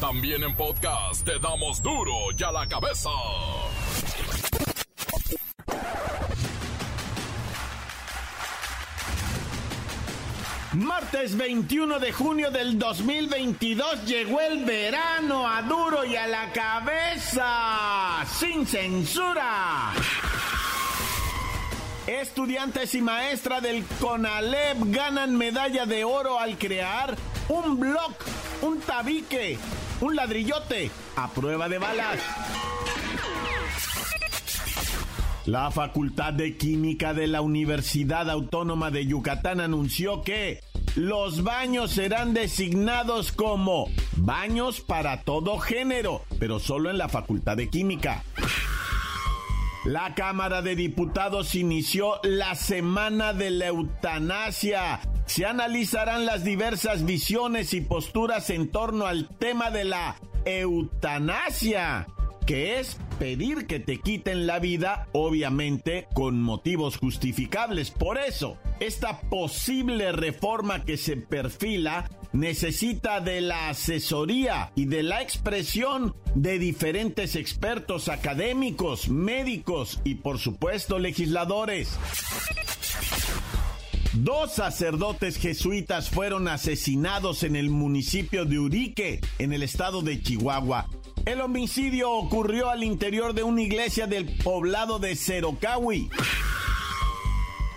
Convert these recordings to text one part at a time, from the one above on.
También en podcast te damos duro y a la cabeza. Martes 21 de junio del 2022 llegó el verano a duro y a la cabeza, sin censura. Estudiantes y maestra del CONALEP ganan medalla de oro al crear un blog, un tabique, un ladrillote a prueba de balas. La Facultad de Química de la Universidad Autónoma de Yucatán anunció que los baños serán designados como baños para todo género, pero solo en la Facultad de Química. La Cámara de Diputados inició la Semana de la Eutanasia. Se analizarán las diversas visiones y posturas en torno al tema de la eutanasia que es pedir que te quiten la vida, obviamente con motivos justificables. Por eso, esta posible reforma que se perfila necesita de la asesoría y de la expresión de diferentes expertos académicos, médicos y por supuesto legisladores. Dos sacerdotes jesuitas fueron asesinados en el municipio de Urique, en el estado de Chihuahua. El homicidio ocurrió al interior de una iglesia del poblado de Cerocawi.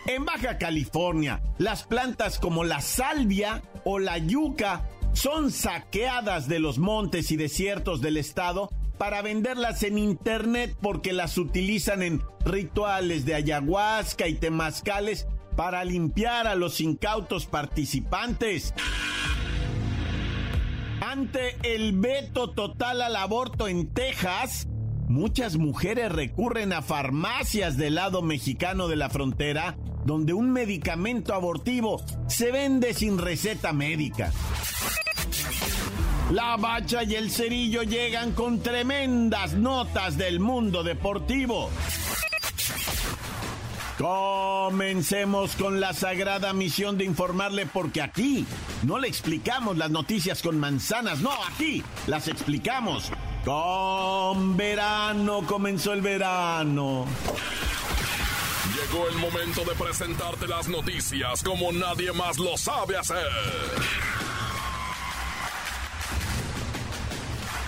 En Baja California, las plantas como la salvia o la yuca son saqueadas de los montes y desiertos del estado para venderlas en internet porque las utilizan en rituales de ayahuasca y temazcales para limpiar a los incautos participantes. Ante el veto total al aborto en Texas, muchas mujeres recurren a farmacias del lado mexicano de la frontera, donde un medicamento abortivo se vende sin receta médica. La bacha y el cerillo llegan con tremendas notas del mundo deportivo. Comencemos con la sagrada misión de informarle porque aquí no le explicamos las noticias con manzanas, no, aquí las explicamos. Con verano comenzó el verano. Llegó el momento de presentarte las noticias como nadie más lo sabe hacer.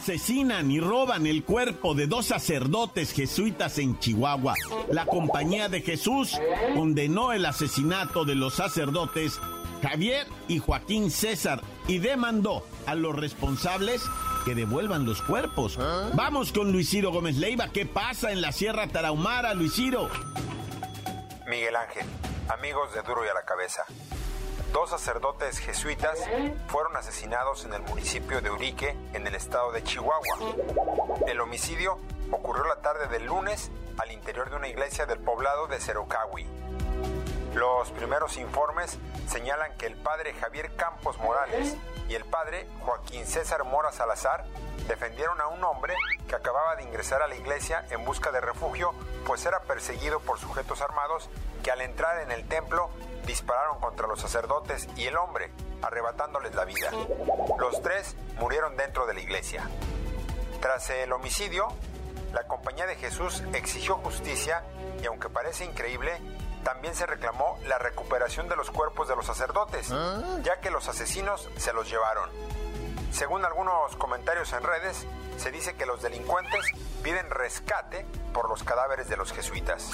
Asesinan y roban el cuerpo de dos sacerdotes jesuitas en Chihuahua. La Compañía de Jesús condenó el asesinato de los sacerdotes Javier y Joaquín César y demandó a los responsables que devuelvan los cuerpos. Vamos con Luis Ciro Gómez Leiva. ¿Qué pasa en la Sierra Tarahumara, Luis Ciro? Miguel Ángel, amigos de Duro y a la Cabeza. Dos sacerdotes jesuitas fueron asesinados en el municipio de Urique, en el estado de Chihuahua. El homicidio ocurrió la tarde del lunes al interior de una iglesia del poblado de Cerocawi. Los primeros informes señalan que el padre Javier Campos Morales y el padre Joaquín César Mora Salazar defendieron a un hombre que acababa de ingresar a la iglesia en busca de refugio, pues era perseguido por sujetos armados que al entrar en el templo dispararon contra los sacerdotes y el hombre, arrebatándoles la vida. Los tres murieron dentro de la iglesia. Tras el homicidio, la Compañía de Jesús exigió justicia y aunque parece increíble, también se reclamó la recuperación de los cuerpos de los sacerdotes, ya que los asesinos se los llevaron. Según algunos comentarios en redes, se dice que los delincuentes piden rescate por los cadáveres de los jesuitas.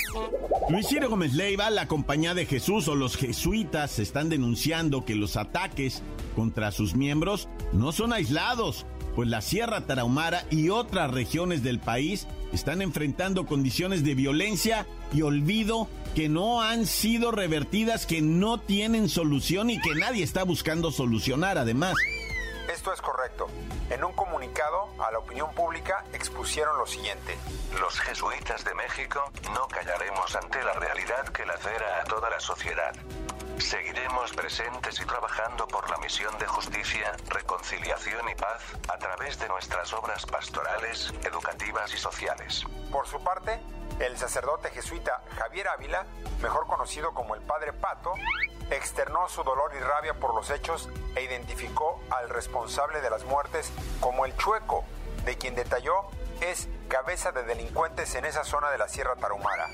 Luis Ciro Gómez Leiva, la Compañía de Jesús o los jesuitas están denunciando que los ataques contra sus miembros no son aislados, pues la Sierra Tarahumara y otras regiones del país están enfrentando condiciones de violencia y olvido que no han sido revertidas, que no tienen solución y que nadie está buscando solucionar además Esto es correcto. En un comunicado a la opinión pública expusieron lo siguiente. Los jesuitas de México no callaremos ante la realidad que lacera a toda la sociedad. Seguiremos presentes y trabajando por la misión de justicia, reconciliación y paz a través de nuestras obras pastorales, educativas y sociales. Por su parte, el sacerdote jesuita Javier Ávila, mejor conocido como el Padre Pato, externó su dolor y rabia por los hechos e identificó al responsable de las muertes como el Chueco, de quien detalló es cabeza de delincuentes en esa zona de la Sierra Tarahumara.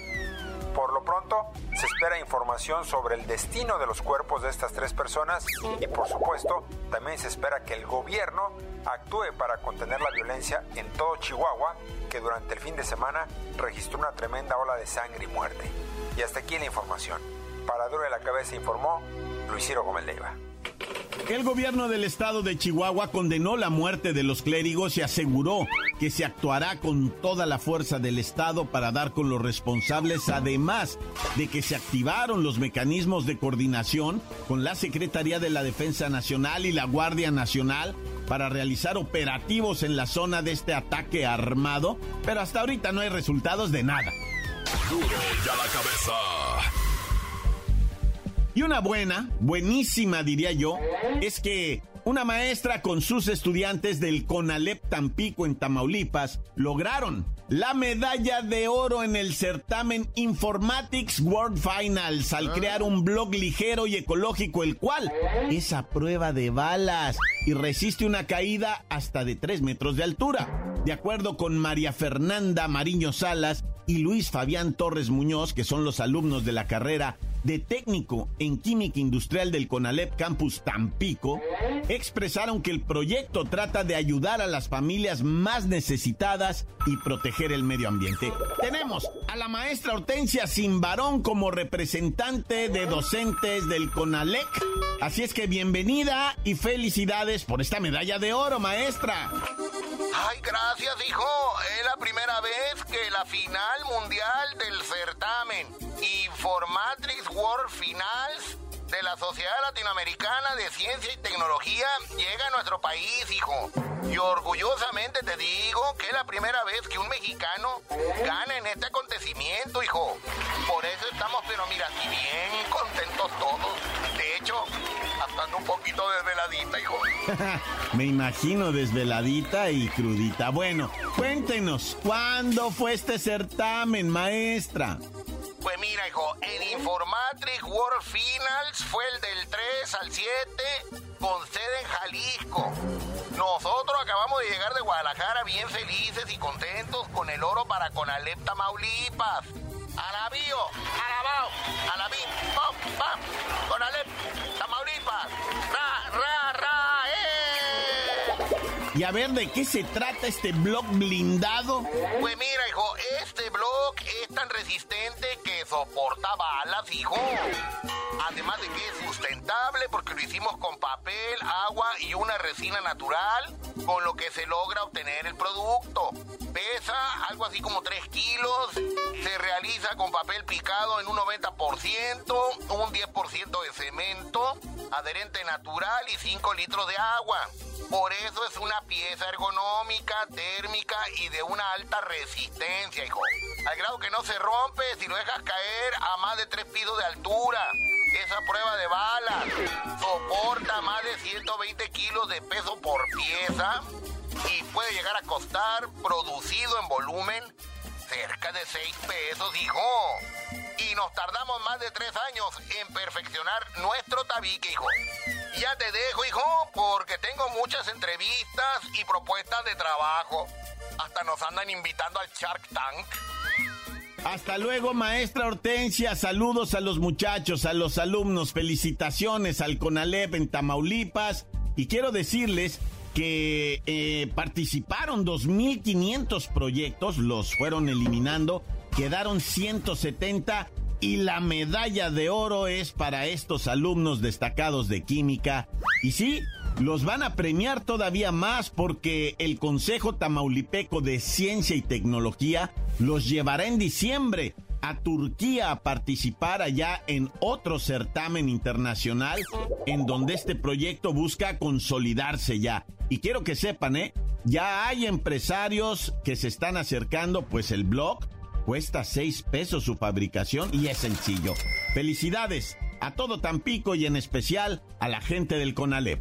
Por lo pronto, se espera información sobre el destino de los cuerpos de estas tres personas y por supuesto, también se espera que el gobierno actúe para contener la violencia en todo Chihuahua, que durante el fin de semana registró una tremenda ola de sangre y muerte. Y hasta aquí la información. Para Duro de la Cabeza informó Luis Ciro Gómez Leiva. El gobierno del estado de Chihuahua condenó la muerte de los clérigos y aseguró que se actuará con toda la fuerza del estado para dar con los responsables, además de que se activaron los mecanismos de coordinación con la Secretaría de la Defensa Nacional y la Guardia Nacional para realizar operativos en la zona de este ataque armado, pero hasta ahorita no hay resultados de nada. Duro ya la cabeza. Y una buena, buenísima diría yo, es que una maestra con sus estudiantes del CONALEP Tampico en Tamaulipas lograron la medalla de oro en el certamen Informatics World Finals al crear un blog ligero y ecológico, el cual es a prueba de balas y resiste una caída hasta de 3 metros de altura. De acuerdo con María Fernanda Mariño Salas y Luis Fabián Torres Muñoz, que son los alumnos de la carrera de técnico en química industrial del CONALEP Campus Tampico, expresaron que el proyecto trata de ayudar a las familias más necesitadas y proteger el medio ambiente. Tenemos a la maestra Hortensia Simbarón como representante de docentes del CONALEC. Así es que bienvenida y felicidades por esta medalla de oro, maestra. Ay, gracias, hijo. Es la primera vez que la final mundial del certamen Informatrix World Finals de la Sociedad Latinoamericana de Ciencia y Tecnología llega a nuestro país, hijo. Y orgullosamente te digo que es la primera vez que un mexicano gana en este acontecimiento, hijo. Por eso estamos, pero mira, aquí bien contentos todos. De hecho, hasta un poquito desveladita, hijo. Me imagino desveladita y crudita. Bueno, cuéntenos, ¿cuándo fue este certamen, maestra? Pues mira, hijo, el Informatrix World Finals fue el del 3 al 7 con sede en Jalisco. Nosotros acabamos de llegar de Guadalajara bien felices y contentos con el oro para Conalep Tamaulipas. Alabío, alabao, alabí, pam, pam, Conalep Ra, ra, ra, eh. Y a ver, ¿de qué se trata este blog blindado? Pues mira, hijo, blog es tan resistente que soporta balas, hijo. Además de que es sustentable porque lo hicimos con papel, agua y una resina natural, con lo que se logra obtener el producto. Pesa algo así como 3 kilos, se realiza con papel picado en un 90%, un 10% de cemento, adherente natural y 5 litros de agua. Por eso es una pieza ergonómica, térmica y de una alta resistencia, hijo. Al grado que no se rompe si lo dejas caer a más de 3 pisos de altura. Esa prueba de balas soporta más de 120 kilos de peso por pieza y puede llegar a costar, producido en volumen, cerca de 6 pesos, hijo. Y nos tardamos más de 3 años en perfeccionar nuestro tabique, hijo. Ya te dejo, hijo, porque tengo muchas entrevistas y propuestas de trabajo. Hasta nos andan invitando al Shark Tank. Hasta luego, maestra Hortensia. Saludos a los muchachos, a los alumnos. Felicitaciones al CONALEP en Tamaulipas. Y quiero decirles que eh, participaron 2.500 proyectos, los fueron eliminando, quedaron 170 y la medalla de oro es para estos alumnos destacados de química. Y sí, los van a premiar todavía más porque el Consejo Tamaulipeco de Ciencia y Tecnología los llevará en diciembre a Turquía a participar allá en otro certamen internacional en donde este proyecto busca consolidarse ya. Y quiero que sepan, ¿eh? Ya hay empresarios que se están acercando, pues el blog cuesta 6 pesos su fabricación y es sencillo. Felicidades a todo Tampico y en especial a la gente del Conalep.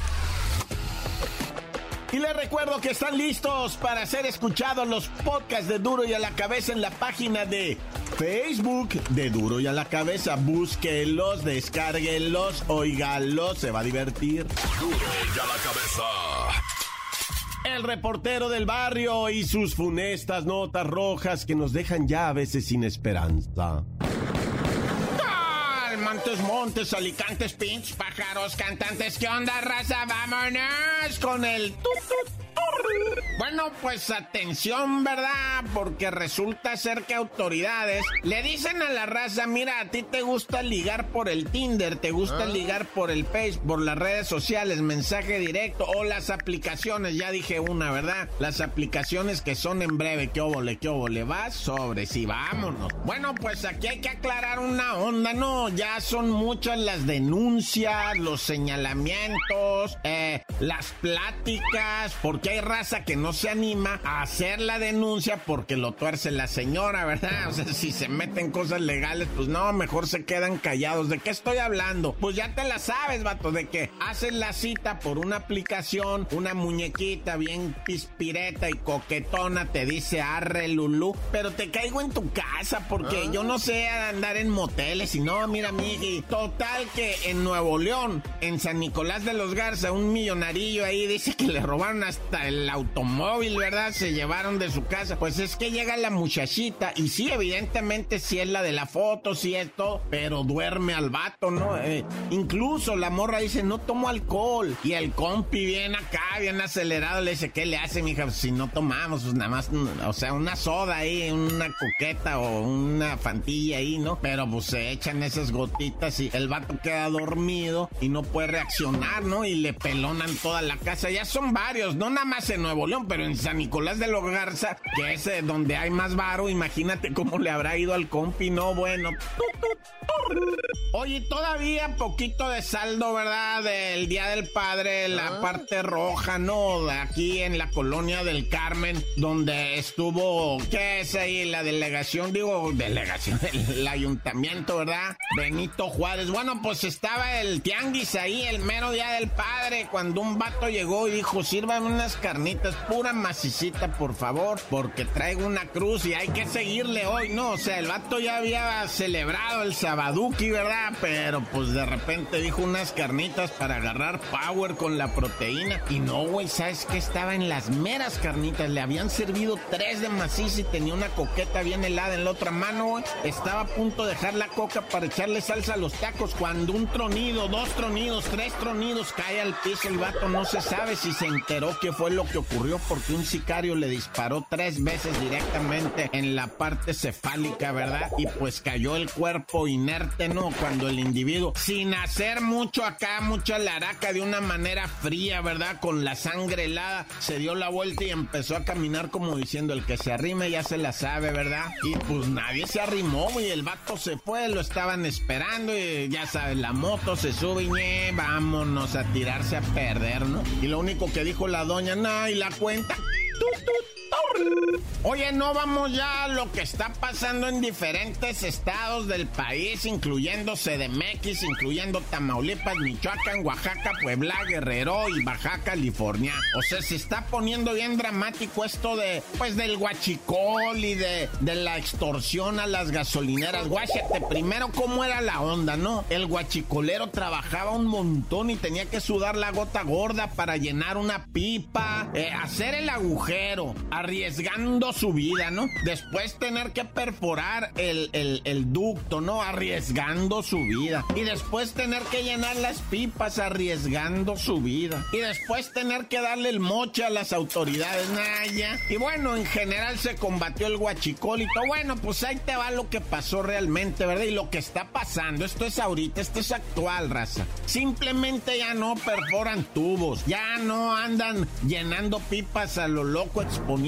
Y les recuerdo que están listos para ser escuchados los podcasts de Duro y a la cabeza en la página de Facebook de Duro y a la cabeza. Búsquenlos, descárguenlos, oiganlos, se va a divertir. Duro y a la cabeza. El reportero del barrio y sus funestas notas rojas que nos dejan ya a veces sin esperanza. Montes, montes, alicantes, pinch, pájaros, cantantes. ¿Qué onda, raza? Vámonos con el bueno, pues atención, ¿verdad? Porque resulta ser que autoridades le dicen a la raza, mira, a ti te gusta ligar por el Tinder, te gusta ah. ligar por el Facebook, por las redes sociales, mensaje directo o las aplicaciones, ya dije una, ¿verdad? Las aplicaciones que son en breve, ¿qué óvole, qué óvole? Vas sobre, sí, vámonos. Bueno, pues aquí hay que aclarar una onda, ¿no? Ya son muchas las denuncias, los señalamientos, eh, las pláticas, porque hay raza que no se anima a hacer la denuncia porque lo tuerce la señora, ¿verdad? O sea, si se meten cosas legales, pues no, mejor se quedan callados. ¿De qué estoy hablando? Pues ya te la sabes, vato, de que haces la cita por una aplicación, una muñequita bien pispireta y coquetona te dice arre lulú, pero te caigo en tu casa porque ah. yo no sé andar en moteles y no, mira, miji. Total que en Nuevo León, en San Nicolás de los Garza, un millonarillo ahí dice que le robaron hasta el automóvil, ¿verdad? Se llevaron de su casa. Pues es que llega la muchachita y sí, evidentemente sí es la de la foto, sí es todo, pero duerme al vato, ¿no? Eh, incluso la morra dice, no tomo alcohol. Y el compi viene acá, bien acelerado, le dice, ¿qué le hace, mija? Pues si no tomamos, pues nada más, o sea, una soda ahí, una coqueta o una fantilla ahí, ¿no? Pero pues se echan esas gotitas y el vato queda dormido y no puede reaccionar, ¿no? Y le pelonan toda la casa. Ya son varios, no nada más en Nuevo León, pero en San Nicolás de los Garza, que es eh, donde hay más varo, imagínate cómo le habrá ido al compi, no, bueno. Oye, todavía poquito de saldo, ¿verdad? Del Día del Padre, la ah. parte roja, aquí en la colonia del Carmen, donde estuvo, ¿qué es ahí? La delegación, digo, delegación, el ayuntamiento, ¿verdad? Benito Juárez. Bueno, pues estaba el tianguis ahí, el mero Día del Padre, cuando un vato llegó y dijo, sírvame unas carnitas, pura macicita, por favor, porque traigo una cruz y hay que seguirle hoy, ¿no? O sea, el vato ya había celebrado el sabaduki, ¿verdad? Pero pues de repente dijo unas carnitas para agarrar power con la proteína. Y no, güey, ¿sabes qué? Estaba en las meras carnitas. Le habían servido tres de maciza y tenía una coqueta bien helada en la otra mano, güey. Estaba a punto de dejar la coca para echarle salsa a los tacos cuando un tronido, dos tronidos, tres tronidos cae al piso. El vato no se sabe si se enteró que fue lo que ocurrió porque un sicario le disparó tres veces directamente en la parte cefálica, ¿verdad? Y pues cayó el cuerpo inerte, ¿no? Cuando el individuo, sin hacer mucho acá, mucha laraca, de una manera fría, ¿verdad? Con la sangre helada, se dio la vuelta y empezó a caminar como diciendo, el que se arrime ya se la sabe, ¿verdad? Y pues nadie se arrimó, y el vato se fue, lo estaban esperando y ya sabes, la moto se sube y vámonos a tirarse a perder, ¿no? Y lo único que dijo la doña, no, y la cuenta. Oye, no vamos ya a lo que está pasando en diferentes estados del país, incluyendo CDMX, incluyendo Tamaulipas, Michoacán, Oaxaca, Puebla, Guerrero y Baja California. O sea, se está poniendo bien dramático esto de, pues, del guachicol y de, de la extorsión a las gasolineras. Guáchate, primero, ¿cómo era la onda, no? El guachicolero trabajaba un montón y tenía que sudar la gota gorda para llenar una pipa, eh, hacer el agujero, arriesgando su vida, ¿no? Después tener que perforar el, el, ducto, ¿no? Arriesgando su vida. Y después tener que llenar las pipas, arriesgando su vida. Y después tener que darle el moche a las autoridades, Naya. Y bueno, en general se combatió el guachicólito. Bueno, pues ahí te va lo que pasó realmente, ¿verdad? Y lo que está pasando. Esto es ahorita, esto es actual, raza. Simplemente ya no perforan tubos, ya no andan llenando pipas a lo loco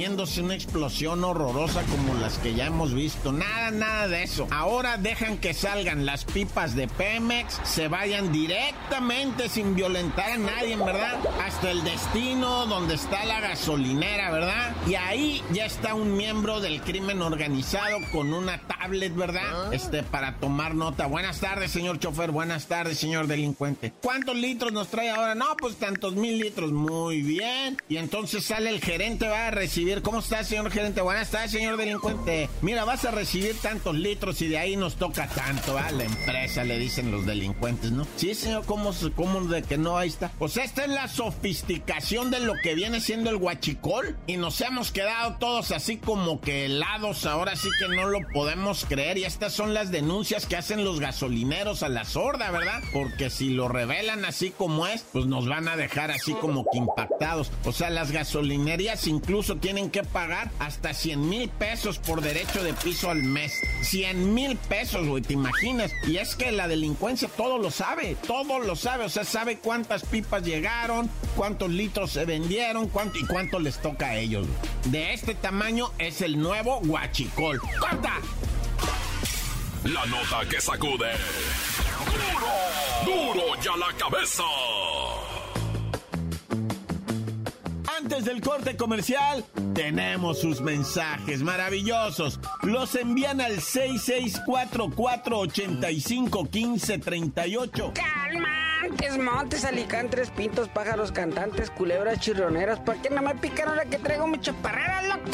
una explosión horrorosa como las que ya hemos visto. Nada, nada de eso. Ahora dejan que salgan las pipas de Pemex, se vayan directamente sin violentar a nadie, ¿verdad? Hasta el destino donde está la gasolinera, ¿verdad? Y ahí ya está un miembro del crimen organizado con una tablet, ¿verdad? Ah. Este, para tomar nota. Buenas tardes, señor chofer. Buenas tardes, señor delincuente. ¿Cuántos litros nos trae ahora? No, pues tantos mil litros. Muy bien. Y entonces sale el gerente, va a recibir. ¿Cómo está, señor gerente? Buenas tardes, señor delincuente. Mira, vas a recibir tantos litros y de ahí nos toca tanto, ¿ah? La empresa, le dicen los delincuentes, ¿no? Sí, señor, ¿cómo, cómo de que no? Ahí está. Pues esta es la sofisticación de lo que viene siendo el guachicol. Y nos hemos quedado todos así como que helados. Ahora sí que no lo podemos creer. Y estas son las denuncias que hacen los gasolineros a la sorda, ¿verdad? Porque si lo revelan así como es, pues nos van a dejar así como que impactados. O sea, las gasolinerías incluso tienen que pagar hasta 100 mil pesos por derecho de piso al mes. 100 mil pesos, güey, ¿te imaginas? Y es que la delincuencia todo lo sabe, todo lo sabe. O sea, sabe cuántas pipas llegaron, cuántos litros se vendieron, cuánto y cuánto les toca a ellos. De este tamaño es el nuevo guachicol. ¡Corta! La nota que sacude. ¡Duro! ¡Duro ya la cabeza! Antes del corte comercial, tenemos sus mensajes maravillosos. Los envían al 6644851538. ¡Calma! Montes, montes, alicantes, pintos, pájaros, cantantes, culebras, chirroneras. ¿Por qué no me pican la que traigo mi chaparrera, loco?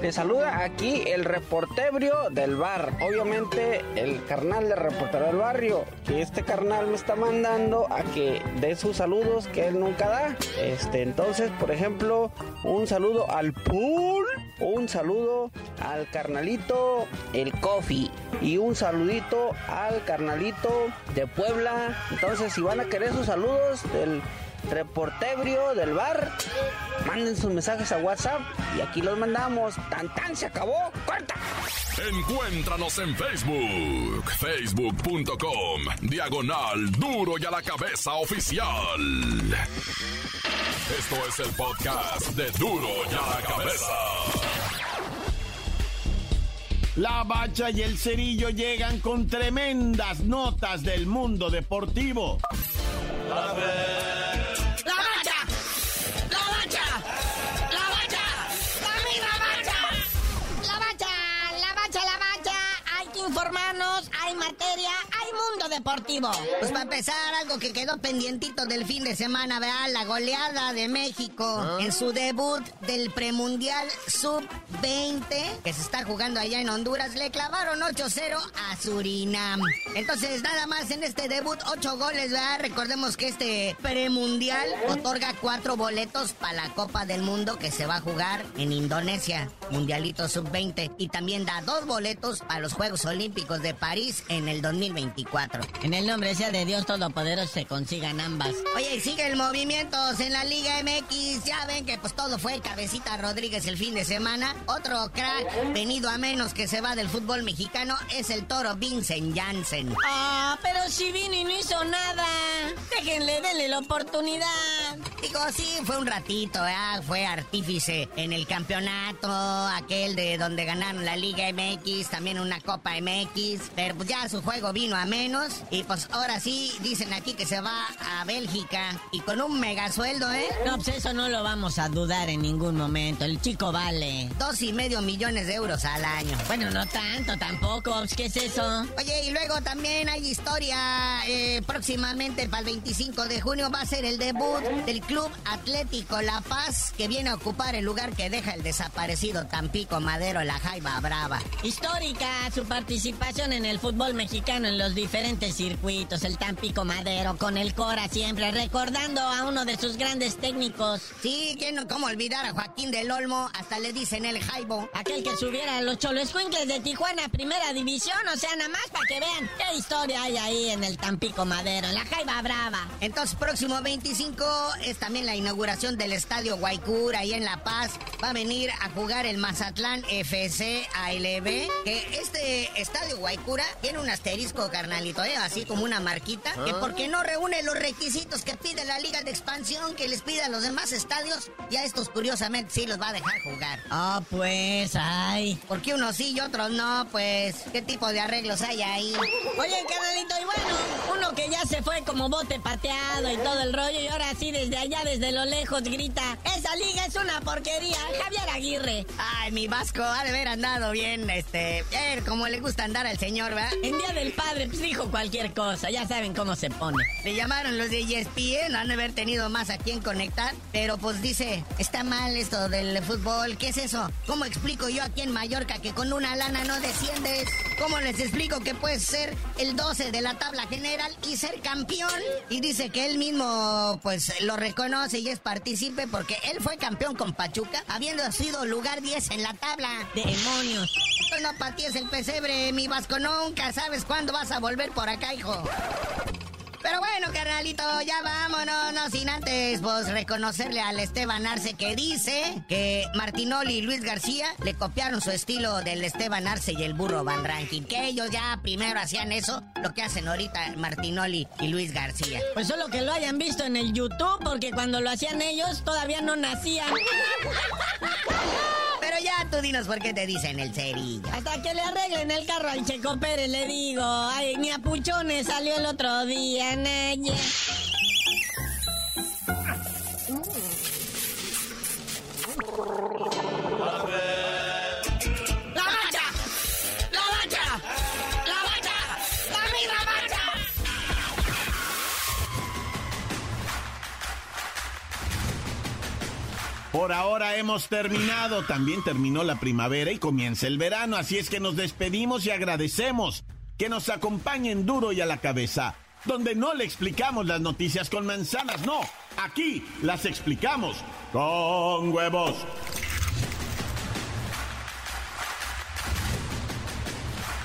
Le saluda aquí el reportebrio del bar. Obviamente, el carnal de reportero del barrio. Que este carnal me está mandando a que dé sus saludos que él nunca da. Este, entonces, por ejemplo, un saludo al pool. Un saludo al carnalito el coffee. Y un saludito al carnalito de Puebla. Entonces, si van a querer sus saludos del reportebrio del bar, manden sus mensajes a WhatsApp y aquí los mandamos. Tan tan se acabó, corta. Encuéntranos en Facebook, facebook.com, diagonal duro y a la cabeza oficial. Esto es el podcast de duro y a la cabeza. La Bacha y el Cerillo llegan con tremendas notas del mundo deportivo. ¡La deportivo. Pues para empezar, algo que quedó pendientito del fin de semana, ¿verdad? La goleada de México ah. en su debut del premundial sub-20 que se está jugando allá en Honduras. Le clavaron 8-0 a Surinam. Entonces, nada más en este debut, 8 goles, ¿verdad? Recordemos que este premundial otorga 4 boletos para la Copa del Mundo que se va a jugar en Indonesia, Mundialito sub-20. Y también da 2 boletos para los Juegos Olímpicos de París en el 2024. En el nombre sea de Dios Todopoderoso se consigan ambas. Oye, sigue el movimiento en la Liga MX. Ya ven que pues todo fue Cabecita Rodríguez el fin de semana. Otro crack venido a menos que se va del fútbol mexicano es el toro Vincent Janssen. Ah, pero si vino y no hizo nada. Déjenle, denle la oportunidad. Digo, sí, fue un ratito, ¿eh? Fue artífice en el campeonato, aquel de donde ganaron la Liga MX, también una Copa MX. Pero pues ya su juego vino a menos y pues ahora sí, dicen aquí que se va a Bélgica y con un mega sueldo, ¿eh? No, pues eso no lo vamos a dudar en ningún momento. El chico vale. Dos y medio millones de euros al año. Bueno, no tanto tampoco. Pues, ¿Qué es eso? Oye, y luego también hay historia. Eh, próximamente, para el 25 de junio, va a ser el debut del club Club Atlético La Paz, que viene a ocupar el lugar que deja el desaparecido Tampico Madero, la Jaiba Brava. Histórica su participación en el fútbol mexicano en los diferentes circuitos, el Tampico Madero, con el Cora siempre, recordando a uno de sus grandes técnicos. Sí, ¿quién no, cómo olvidar a Joaquín del Olmo? Hasta le dicen el Jaibo. Aquel que subiera a los Choloscuincles de Tijuana, primera división, o sea, nada más para que vean qué historia hay ahí en el Tampico Madero, en la Jaiba Brava. Entonces, próximo 25 es también la inauguración del Estadio Guaycura ahí en La Paz. Va a venir a jugar el Mazatlán FC ALB. Que este Estadio Guaycura tiene un asterisco, carnalito, ¿eh? Así como una marquita. Que Ah. porque no reúne los requisitos que pide la Liga de Expansión, que les pide a los demás estadios, y a estos curiosamente sí los va a dejar jugar. Ah, pues, ay. Porque unos sí y otros no, pues, ¿qué tipo de arreglos hay ahí? Oye, carnalito, y bueno, uno que ya se fue como bote pateado y todo el rollo, y ahora sí desde allá, desde lo lejos, grita, esa liga es una porquería, Javier Aguirre. Ay, mi Vasco ha de haber andado bien, este, eh, como le gusta andar al señor, ¿verdad? En Día del Padre, pues dijo cualquier cosa, ya saben cómo se pone. Le llamaron los de ESPN, han de haber tenido más a quien conectar, pero pues dice, está mal esto del fútbol, ¿qué es eso? ¿Cómo explico yo aquí en Mallorca que con una lana no desciendes? ¿Cómo les explico que puedes ser el 12 de la tabla general y ser campeón? Y dice que él mismo pues lo reconoce y es partícipe porque él fue campeón con Pachuca, habiendo sido lugar 10 en la tabla. Demonios. No patees el pesebre, mi Vasco, nunca sabes cuándo vas a volver por acá, hijo. Pero bueno, carnalito, ya vámonos, no sin antes, pues reconocerle al Esteban Arce que dice que Martinoli y Luis García le copiaron su estilo del Esteban Arce y el burro Van Ranking. Que ellos ya primero hacían eso, lo que hacen ahorita Martinoli y Luis García. Pues solo que lo hayan visto en el YouTube, porque cuando lo hacían ellos todavía no nacían. Dinos por qué te dicen el cerillo. Hasta que le arreglen el carro al Checo Pérez, le digo. Ay, ni a Puchones salió el otro día, Naye. Por ahora hemos terminado, también terminó la primavera y comienza el verano, así es que nos despedimos y agradecemos que nos acompañen duro y a la cabeza, donde no le explicamos las noticias con manzanas, no, aquí las explicamos con huevos.